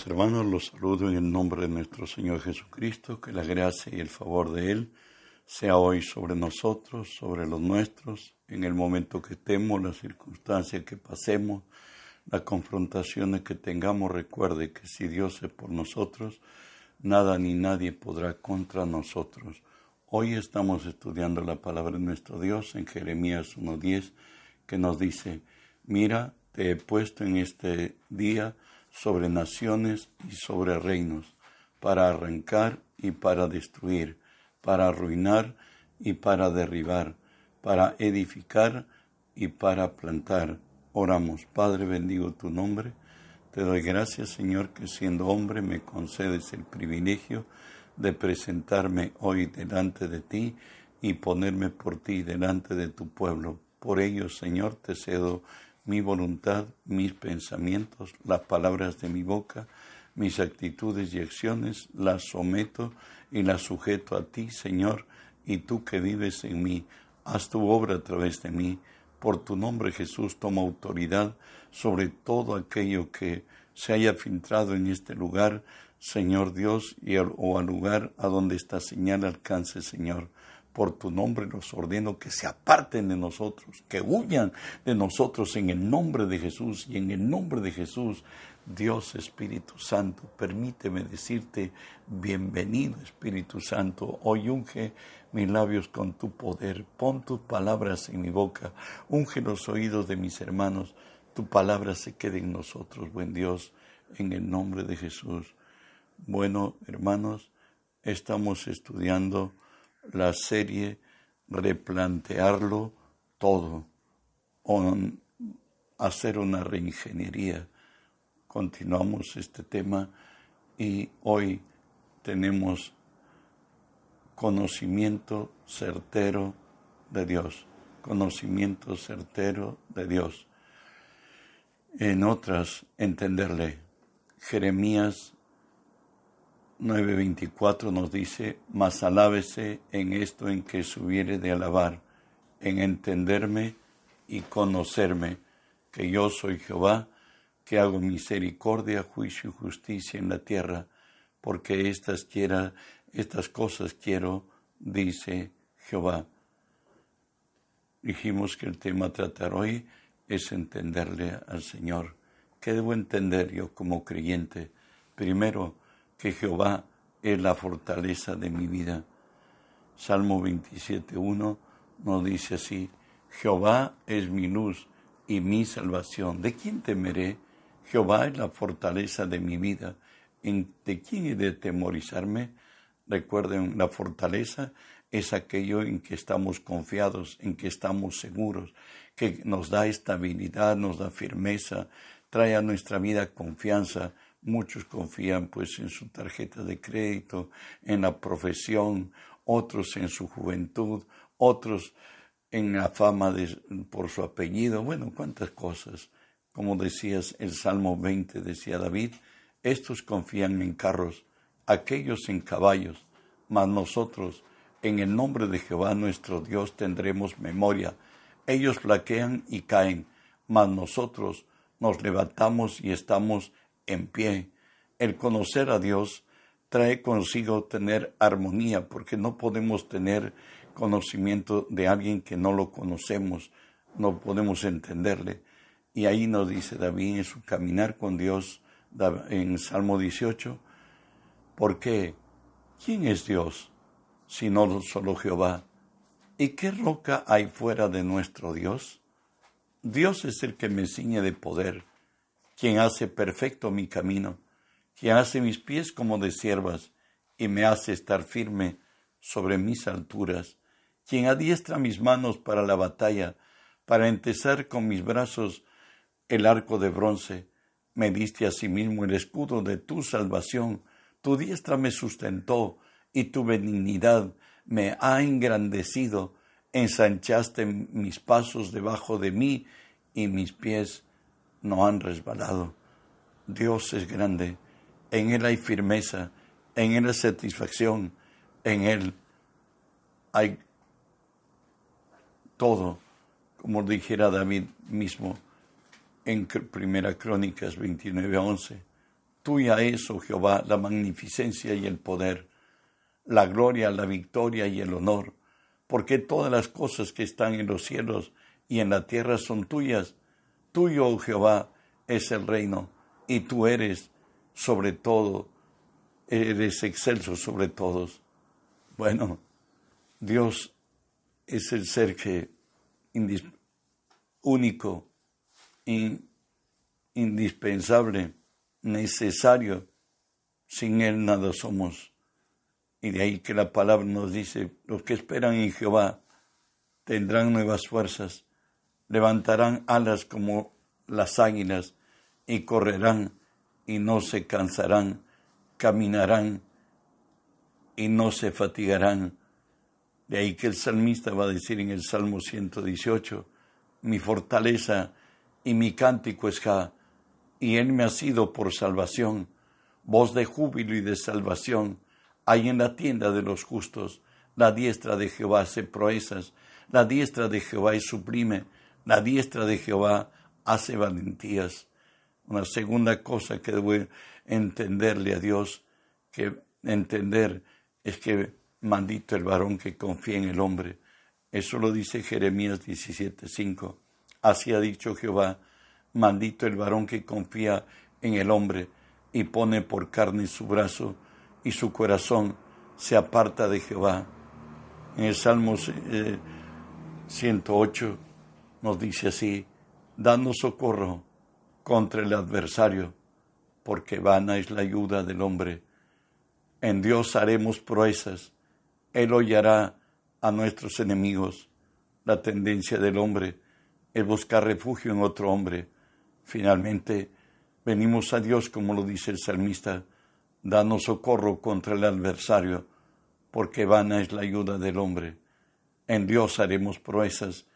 Hermanos, los saludo en el nombre de nuestro Señor Jesucristo, que la gracia y el favor de Él sea hoy sobre nosotros, sobre los nuestros, en el momento que estemos, las circunstancias que pasemos, las confrontaciones que tengamos. Recuerde que si Dios es por nosotros, nada ni nadie podrá contra nosotros. Hoy estamos estudiando la palabra de nuestro Dios en Jeremías 1.10, que nos dice, mira, te he puesto en este día sobre naciones y sobre reinos, para arrancar y para destruir, para arruinar y para derribar, para edificar y para plantar. Oramos, Padre, bendigo tu nombre. Te doy gracias, Señor, que siendo hombre me concedes el privilegio de presentarme hoy delante de ti y ponerme por ti delante de tu pueblo. Por ello, Señor, te cedo mi voluntad, mis pensamientos, las palabras de mi boca, mis actitudes y acciones, las someto y las sujeto a ti, Señor, y tú que vives en mí, haz tu obra a través de mí. Por tu nombre, Jesús, toma autoridad sobre todo aquello que se haya filtrado en este lugar, Señor Dios, y o al lugar a donde esta señal alcance, Señor por tu nombre los ordeno que se aparten de nosotros, que huyan de nosotros en el nombre de Jesús y en el nombre de Jesús. Dios Espíritu Santo, permíteme decirte bienvenido Espíritu Santo. Hoy unge mis labios con tu poder, pon tus palabras en mi boca, unge los oídos de mis hermanos, tu palabra se quede en nosotros, buen Dios, en el nombre de Jesús. Bueno, hermanos, estamos estudiando la serie replantearlo todo o hacer una reingeniería. Continuamos este tema y hoy tenemos conocimiento certero de Dios, conocimiento certero de Dios. En otras, entenderle. Jeremías 9:24 nos dice, mas alábese en esto en que subiere de alabar, en entenderme y conocerme, que yo soy Jehová, que hago misericordia, juicio y justicia en la tierra, porque estas quiera, estas cosas quiero, dice Jehová. Dijimos que el tema a tratar hoy es entenderle al Señor. ¿Qué debo entender yo como creyente? Primero, que Jehová es la fortaleza de mi vida. Salmo 27.1 nos dice así, Jehová es mi luz y mi salvación. ¿De quién temeré? Jehová es la fortaleza de mi vida. ¿De quién he de temorizarme? Recuerden, la fortaleza es aquello en que estamos confiados, en que estamos seguros, que nos da estabilidad, nos da firmeza, trae a nuestra vida confianza, Muchos confían pues en su tarjeta de crédito, en la profesión, otros en su juventud, otros en la fama de, por su apellido, bueno, cuántas cosas. Como decías, el Salmo 20 decía David, estos confían en carros, aquellos en caballos, mas nosotros en el nombre de Jehová nuestro Dios tendremos memoria. Ellos flaquean y caen, mas nosotros nos levantamos y estamos en pie. El conocer a Dios trae consigo tener armonía, porque no podemos tener conocimiento de alguien que no lo conocemos, no podemos entenderle. Y ahí nos dice David en su caminar con Dios en Salmo 18, ¿por qué? ¿Quién es Dios sino solo Jehová? ¿Y qué roca hay fuera de nuestro Dios? Dios es el que me ciñe de poder quien hace perfecto mi camino, quien hace mis pies como de siervas y me hace estar firme sobre mis alturas, quien adiestra mis manos para la batalla, para entesar con mis brazos el arco de bronce, me diste asimismo el escudo de tu salvación, tu diestra me sustentó y tu benignidad me ha engrandecido, ensanchaste mis pasos debajo de mí y mis pies no han resbalado. Dios es grande, en Él hay firmeza, en Él hay satisfacción, en Él hay todo, como dijera David mismo en Primera Crónicas 29 11. Tuya es, oh Jehová, la magnificencia y el poder, la gloria, la victoria y el honor, porque todas las cosas que están en los cielos y en la tierra son tuyas. Tuyo, oh Jehová, es el reino, y tú eres sobre todo, eres excelso sobre todos. Bueno, Dios es el ser que único, indispensable, necesario. Sin Él nada somos. Y de ahí que la palabra nos dice, los que esperan en Jehová tendrán nuevas fuerzas, levantarán alas como las águilas y correrán y no se cansarán, caminarán y no se fatigarán. De ahí que el salmista va a decir en el Salmo 118, mi fortaleza y mi cántico es Ja, y él me ha sido por salvación. Voz de júbilo y de salvación hay en la tienda de los justos. La diestra de Jehová hace proezas, la diestra de Jehová es sublime, la diestra de Jehová hace valentías. Una segunda cosa que debo entenderle a Dios, que entender es que maldito el varón que confía en el hombre. Eso lo dice Jeremías 17:5. Así ha dicho Jehová, maldito el varón que confía en el hombre y pone por carne su brazo y su corazón se aparta de Jehová. En el Salmo 108 eh, nos dice así, danos socorro contra el adversario, porque vana es la ayuda del hombre. En Dios haremos proezas, Él hollará a nuestros enemigos. La tendencia del hombre es buscar refugio en otro hombre. Finalmente, venimos a Dios, como lo dice el salmista, danos socorro contra el adversario, porque vana es la ayuda del hombre. En Dios haremos proezas,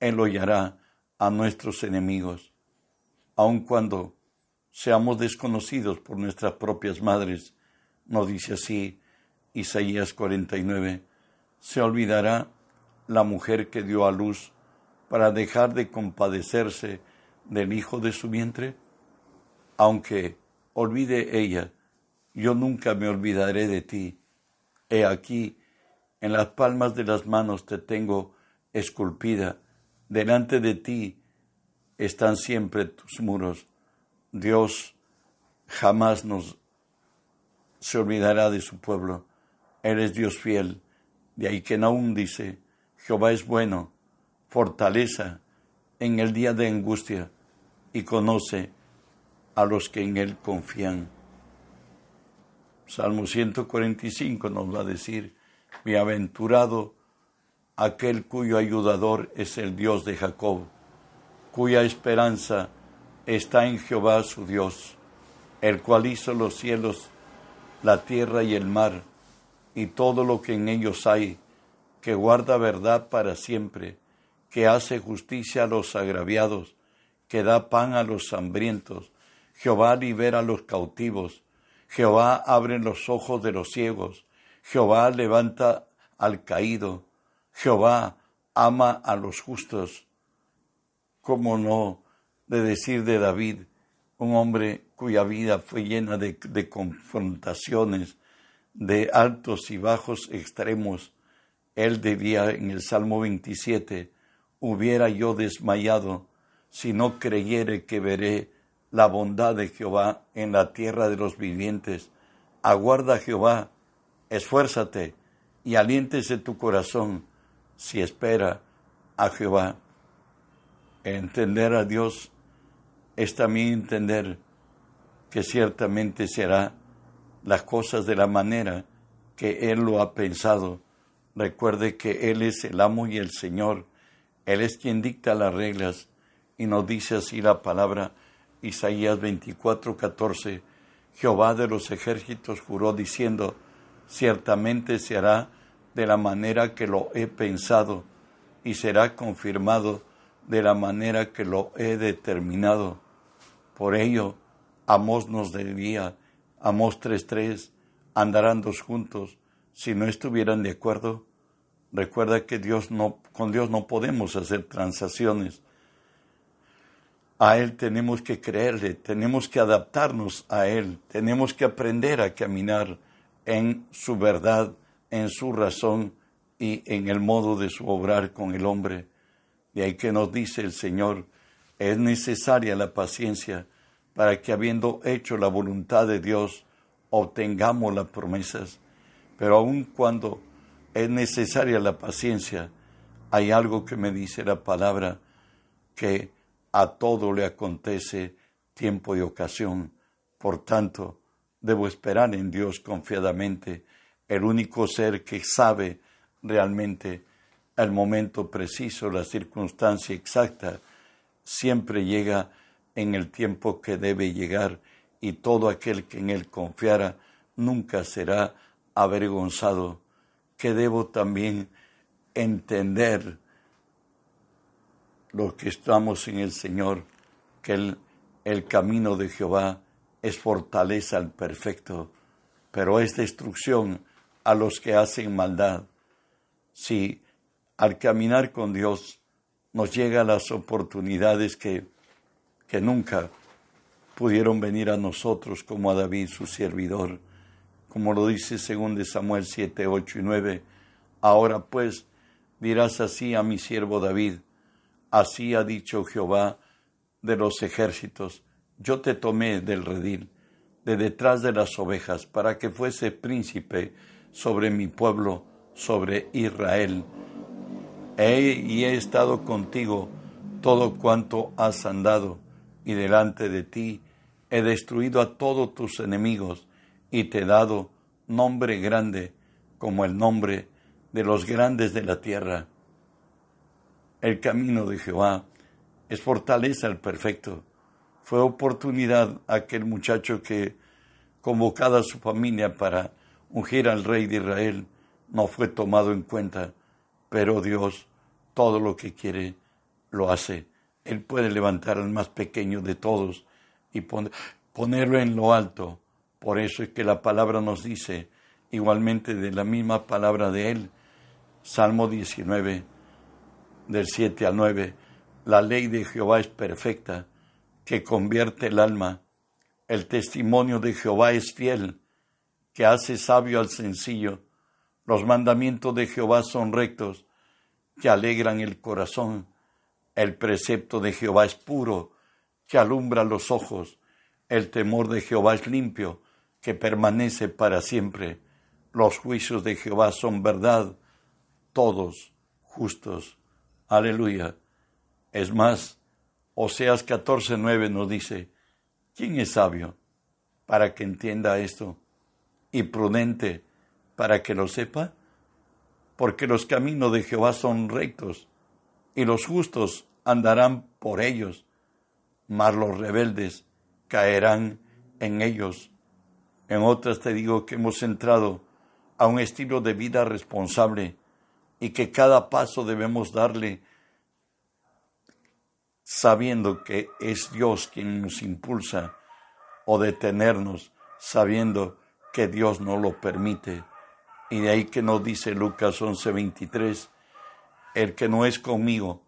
Él hollará a nuestros enemigos. Aun cuando seamos desconocidos por nuestras propias madres, nos dice así Isaías 49, se olvidará la mujer que dio a luz para dejar de compadecerse del hijo de su vientre? Aunque olvide ella, yo nunca me olvidaré de ti. He aquí, en las palmas de las manos te tengo esculpida, delante de ti están siempre tus muros. Dios jamás nos se olvidará de su pueblo. Él es Dios fiel. De ahí que aún dice, Jehová es bueno, fortaleza en el día de angustia y conoce a los que en Él confían. Salmo 145 nos va a decir, bienaventurado aquel cuyo ayudador es el Dios de Jacob, cuya esperanza está en Jehová su Dios, el cual hizo los cielos, la tierra y el mar, y todo lo que en ellos hay, que guarda verdad para siempre, que hace justicia a los agraviados, que da pan a los hambrientos. Jehová libera a los cautivos. Jehová abre los ojos de los ciegos. Jehová levanta al caído. Jehová ama a los justos. ¿Cómo no de decir de David, un hombre cuya vida fue llena de, confrontaciones, de altos y bajos extremos? Él debía en el Salmo 27, hubiera yo desmayado si no creyere que veré la bondad de Jehová en la tierra de los vivientes. Aguarda Jehová, esfuérzate y aliéntese tu corazón si espera a Jehová. Entender a Dios es también entender que ciertamente será las cosas de la manera que Él lo ha pensado. Recuerde que Él es el amo y el Señor. Él es quien dicta las reglas y nos dice así la palabra Isaías 24, 14. Jehová de los ejércitos juró diciendo, ciertamente se hará de la manera que lo he pensado y será confirmado de la manera que lo he determinado. Por ello, Amos nos debía, Amos 3.3, andarán dos juntos si no estuvieran de acuerdo. Recuerda que Dios no, con Dios no podemos hacer transacciones. A Él tenemos que creerle, tenemos que adaptarnos a Él, tenemos que aprender a caminar en su verdad, en su razón y en el modo de su obrar con el hombre. De ahí que nos dice el Señor, es necesaria la paciencia para que habiendo hecho la voluntad de Dios, obtengamos las promesas. Pero aun cuando es necesaria la paciencia, hay algo que me dice la palabra, que a todo le acontece tiempo y ocasión. Por tanto, debo esperar en Dios confiadamente, el único ser que sabe realmente el momento preciso, la circunstancia exacta, siempre llega en el tiempo que debe llegar y todo aquel que en él confiara nunca será avergonzado, que debo también entender los que estamos en el Señor, que el, el camino de Jehová es fortaleza al perfecto, pero es destrucción a los que hacen maldad. Si al caminar con Dios nos llegan las oportunidades que, que nunca pudieron venir a nosotros como a David, su servidor, como lo dice según de Samuel 7, 8 y 9. Ahora pues dirás así a mi siervo David, así ha dicho Jehová de los ejércitos, yo te tomé del redil, de detrás de las ovejas, para que fuese príncipe sobre mi pueblo, sobre Israel. He y he estado contigo todo cuanto has andado, y delante de ti he destruido a todos tus enemigos, y te he dado nombre grande como el nombre de los grandes de la tierra. El camino de Jehová es fortaleza al perfecto. Fue oportunidad aquel muchacho que, convocada a su familia para ungir al rey de Israel, no fue tomado en cuenta, pero Dios todo lo que quiere lo hace. Él puede levantar al más pequeño de todos y ponerlo en lo alto. Por eso es que la palabra nos dice, igualmente de la misma palabra de Él, Salmo 19, del 7 al 9, la ley de Jehová es perfecta, que convierte el alma. El testimonio de Jehová es fiel, que hace sabio al sencillo. Los mandamientos de Jehová son rectos, que alegran el corazón. El precepto de Jehová es puro, que alumbra los ojos. El temor de Jehová es limpio, que permanece para siempre. Los juicios de Jehová son verdad, todos justos. Aleluya. Es más, Oseas 14:9 nos dice, ¿quién es sabio para que entienda esto? Y prudente para que lo sepa? porque los caminos de Jehová son rectos, y los justos andarán por ellos, mas los rebeldes caerán en ellos. En otras te digo que hemos entrado a un estilo de vida responsable y que cada paso debemos darle sabiendo que es Dios quien nos impulsa o detenernos sabiendo que Dios no lo permite. Y de ahí que nos dice Lucas 11:23, el que no es conmigo,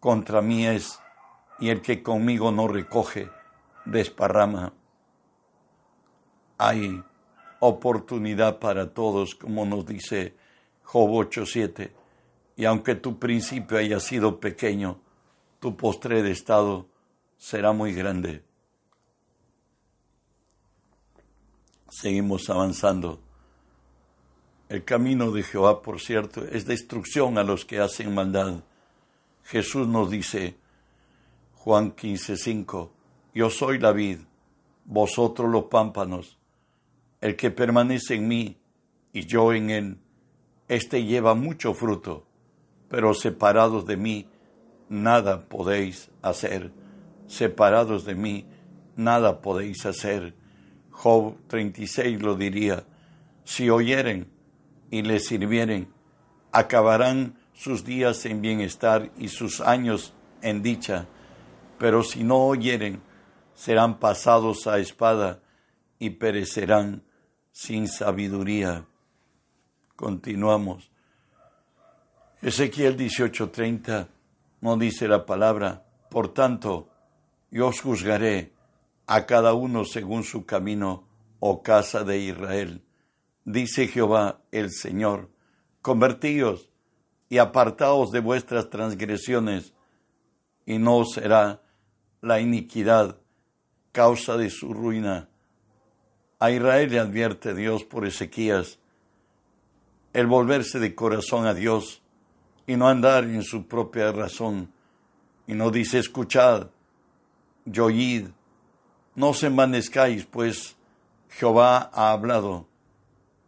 contra mí es, y el que conmigo no recoge, desparrama. Hay oportunidad para todos, como nos dice Job 8:7, y aunque tu principio haya sido pequeño, tu postre de estado será muy grande. Seguimos avanzando. El camino de Jehová, por cierto, es destrucción a los que hacen maldad. Jesús nos dice, Juan 15:5, Yo soy la vid, vosotros los pámpanos. El que permanece en mí y yo en él, éste lleva mucho fruto, pero separados de mí, nada podéis hacer. Separados de mí, nada podéis hacer. Job 36 lo diría, si oyeren y le sirvieren, acabarán sus días en bienestar y sus años en dicha, pero si no oyeren, serán pasados a espada y perecerán sin sabiduría. Continuamos. Ezequiel 18:30 no dice la palabra, por tanto, y os juzgaré a cada uno según su camino, oh casa de Israel. Dice Jehová el Señor, convertíos y apartaos de vuestras transgresiones, y no será la iniquidad causa de su ruina. A Israel le advierte Dios por Ezequías el volverse de corazón a Dios y no andar en su propia razón. Y no dice, escuchad, y oíd, no os envanezcáis, pues Jehová ha hablado.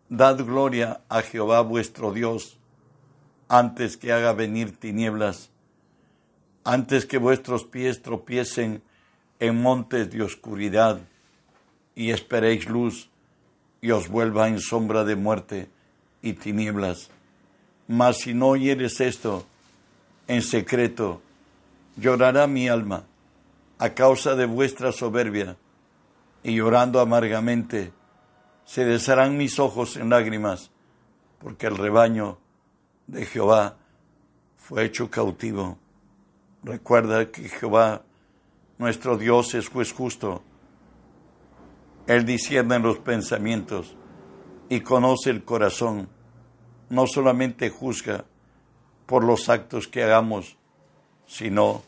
Dad gloria a Jehová vuestro Dios, antes que haga venir tinieblas, antes que vuestros pies tropiecen en montes de oscuridad, y esperéis luz, y os vuelva en sombra de muerte y tinieblas. Mas si no oyeres esto en secreto, llorará mi alma a causa de vuestra soberbia, y llorando amargamente, se desharán mis ojos en lágrimas, porque el rebaño de Jehová fue hecho cautivo. Recuerda que Jehová, nuestro Dios, es juez justo. Él discierne los pensamientos y conoce el corazón. No solamente juzga por los actos que hagamos, sino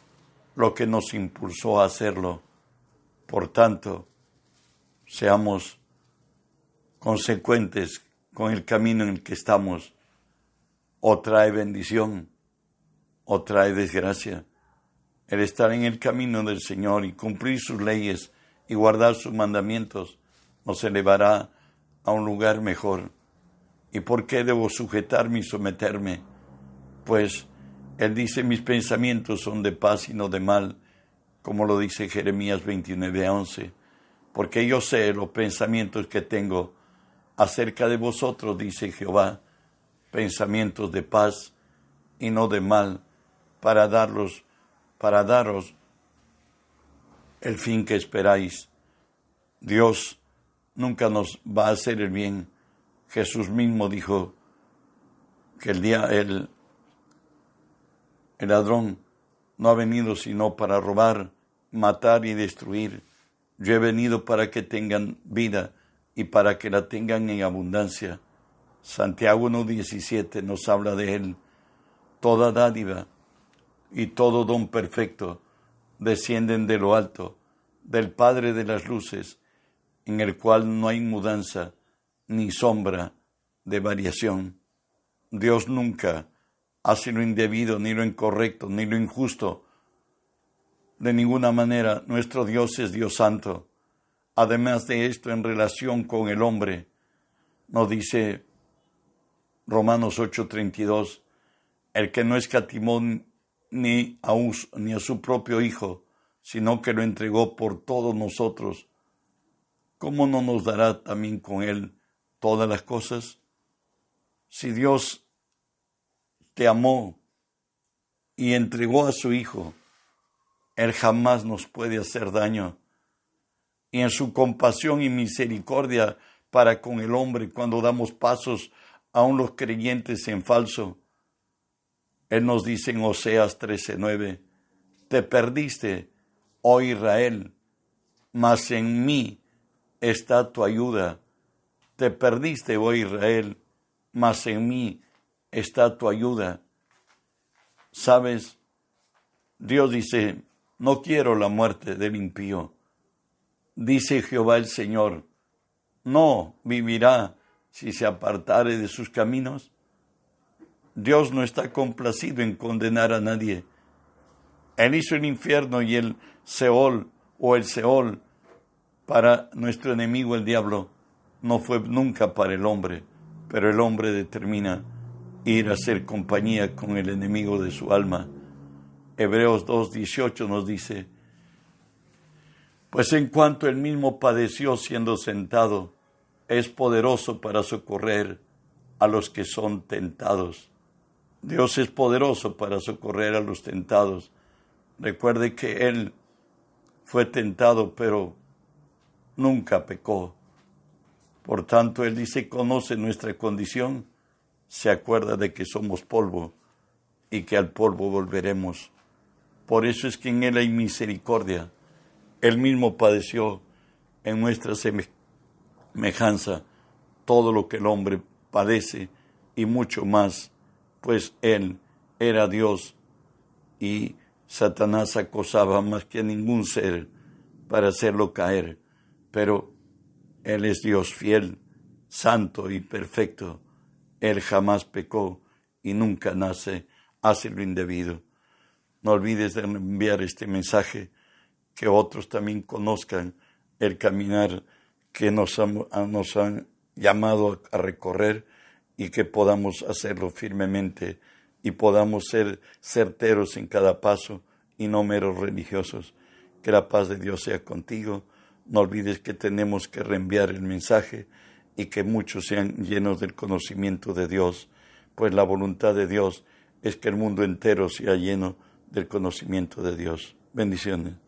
lo que nos impulsó a hacerlo. Por tanto, seamos consecuentes con el camino en el que estamos. O trae bendición o trae desgracia. El estar en el camino del Señor y cumplir sus leyes y guardar sus mandamientos nos elevará a un lugar mejor. ¿Y por qué debo sujetarme y someterme? Pues Él dice, mis pensamientos son de paz y no de mal, como lo dice Jeremías 29 a 11, porque yo sé los pensamientos que tengo acerca de vosotros, dice Jehová, pensamientos de paz y no de mal, para darlos, para daros el fin que esperáis. Dios nunca nos va a hacer el bien. Jesús mismo dijo que el día el, el ladrón no ha venido sino para robar, matar y destruir. Yo he venido para que tengan vida y para que la tengan en abundancia. Santiago 1.17 nos habla de él. Toda dádiva y todo don perfecto descienden de lo alto, del Padre de las Luces, en el cual no hay mudanza ni sombra de variación. Dios nunca hace lo indebido, ni lo incorrecto, ni lo injusto. De ninguna manera nuestro Dios es Dios santo. Además de esto, en relación con el hombre, nos dice Romanos 8:32, el que no escatimó ni a, ni a su propio Hijo, sino que lo entregó por todos nosotros, ¿cómo no nos dará también con Él todas las cosas? Si Dios te amó y entregó a su Hijo, Él jamás nos puede hacer daño. Y en su compasión y misericordia para con el hombre cuando damos pasos aun los creyentes en falso, Él nos dice en Oseas 13:9, te perdiste, oh Israel, mas en mí está tu ayuda. Te perdiste, oh Israel, mas en mí está tu ayuda. Sabes, Dios dice, no quiero la muerte del impío. Dice Jehová el Señor, no vivirá si se apartare de sus caminos. Dios no está complacido en condenar a nadie. Él hizo el infierno y el Seol o el Seol para nuestro enemigo el diablo no fue nunca para el hombre, pero el hombre determina ir a hacer compañía con el enemigo de su alma. Hebreos 2.18 nos dice, pues en cuanto él mismo padeció siendo sentado, es poderoso para socorrer a los que son tentados. Dios es poderoso para socorrer a los tentados. Recuerde que Él fue tentado, pero nunca pecó. Por tanto, Él dice, conoce nuestra condición, se acuerda de que somos polvo y que al polvo volveremos. Por eso es que en Él hay misericordia, Él mismo padeció en nuestra semejanza todo lo que el hombre padece y mucho más, pues Él era Dios y Satanás acosaba más que ningún ser para hacerlo caer, pero Él es Dios fiel, santo y perfecto. Él jamás pecó y nunca nace, hace lo indebido. No olvides de enviar este mensaje, que otros también conozcan el caminar que nos han, nos han llamado a recorrer y que podamos hacerlo firmemente y podamos ser certeros en cada paso y no meros religiosos. Que la paz de Dios sea contigo. No olvides que tenemos que reenviar el mensaje y que muchos sean llenos del conocimiento de Dios, pues la voluntad de Dios es que el mundo entero sea lleno del conocimiento de Dios. Bendiciones.